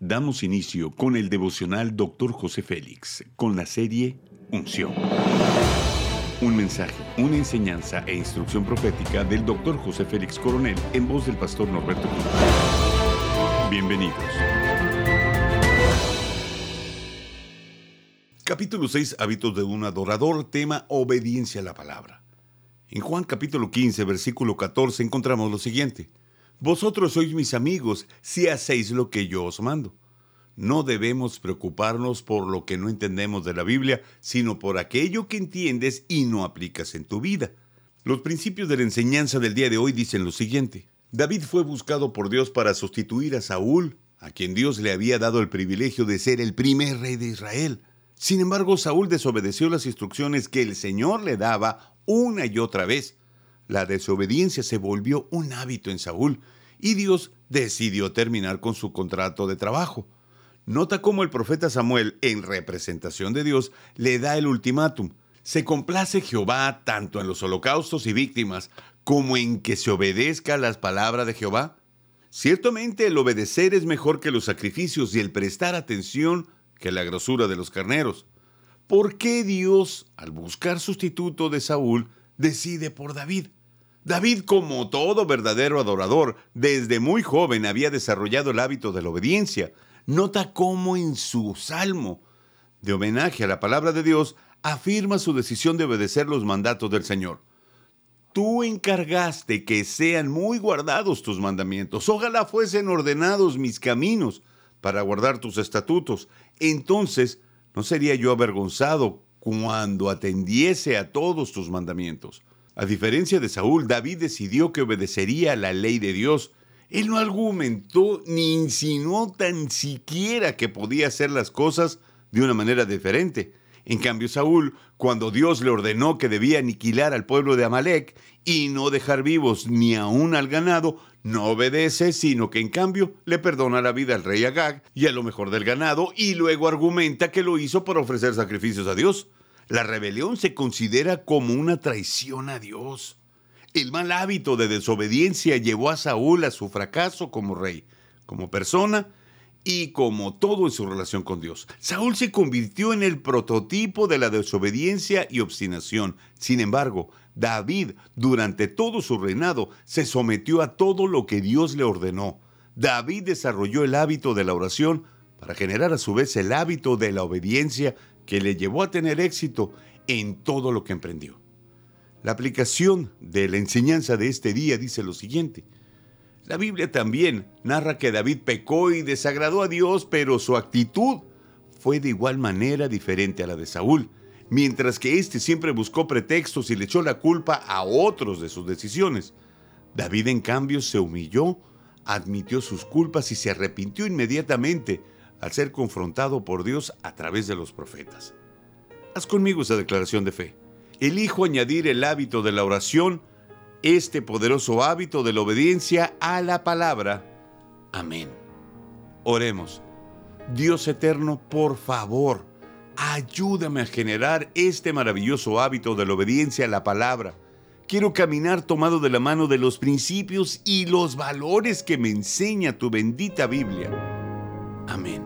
Damos inicio con el devocional Dr. José Félix, con la serie Unción. Un mensaje, una enseñanza e instrucción profética del Dr. José Félix Coronel en voz del pastor Norberto Cruz. Bienvenidos. Capítulo 6, Hábitos de un adorador, tema Obediencia a la palabra. En Juan capítulo 15, versículo 14 encontramos lo siguiente. Vosotros sois mis amigos si hacéis lo que yo os mando. No debemos preocuparnos por lo que no entendemos de la Biblia, sino por aquello que entiendes y no aplicas en tu vida. Los principios de la enseñanza del día de hoy dicen lo siguiente. David fue buscado por Dios para sustituir a Saúl, a quien Dios le había dado el privilegio de ser el primer rey de Israel. Sin embargo, Saúl desobedeció las instrucciones que el Señor le daba una y otra vez. La desobediencia se volvió un hábito en Saúl y Dios decidió terminar con su contrato de trabajo. Nota cómo el profeta Samuel, en representación de Dios, le da el ultimátum. Se complace Jehová tanto en los holocaustos y víctimas como en que se obedezca las palabras de Jehová. Ciertamente el obedecer es mejor que los sacrificios y el prestar atención que la grosura de los carneros. ¿Por qué Dios, al buscar sustituto de Saúl, decide por David? David, como todo verdadero adorador, desde muy joven había desarrollado el hábito de la obediencia. Nota cómo en su salmo de homenaje a la palabra de Dios afirma su decisión de obedecer los mandatos del Señor. Tú encargaste que sean muy guardados tus mandamientos. Ojalá fuesen ordenados mis caminos para guardar tus estatutos. Entonces no sería yo avergonzado cuando atendiese a todos tus mandamientos. A diferencia de Saúl, David decidió que obedecería la ley de Dios. Él no argumentó ni insinuó tan siquiera que podía hacer las cosas de una manera diferente. En cambio, Saúl, cuando Dios le ordenó que debía aniquilar al pueblo de Amalek y no dejar vivos ni aún al ganado, no obedece, sino que en cambio le perdona la vida al rey Agag y a lo mejor del ganado y luego argumenta que lo hizo por ofrecer sacrificios a Dios. La rebelión se considera como una traición a Dios. El mal hábito de desobediencia llevó a Saúl a su fracaso como rey, como persona y como todo en su relación con Dios. Saúl se convirtió en el prototipo de la desobediencia y obstinación. Sin embargo, David, durante todo su reinado, se sometió a todo lo que Dios le ordenó. David desarrolló el hábito de la oración para generar a su vez el hábito de la obediencia que le llevó a tener éxito en todo lo que emprendió. La aplicación de la enseñanza de este día dice lo siguiente. La Biblia también narra que David pecó y desagradó a Dios, pero su actitud fue de igual manera diferente a la de Saúl, mientras que éste siempre buscó pretextos y le echó la culpa a otros de sus decisiones. David en cambio se humilló, admitió sus culpas y se arrepintió inmediatamente, al ser confrontado por Dios a través de los profetas. Haz conmigo esa declaración de fe. Elijo añadir el hábito de la oración, este poderoso hábito de la obediencia a la palabra. Amén. Oremos. Dios eterno, por favor, ayúdame a generar este maravilloso hábito de la obediencia a la palabra. Quiero caminar tomado de la mano de los principios y los valores que me enseña tu bendita Biblia. Amén.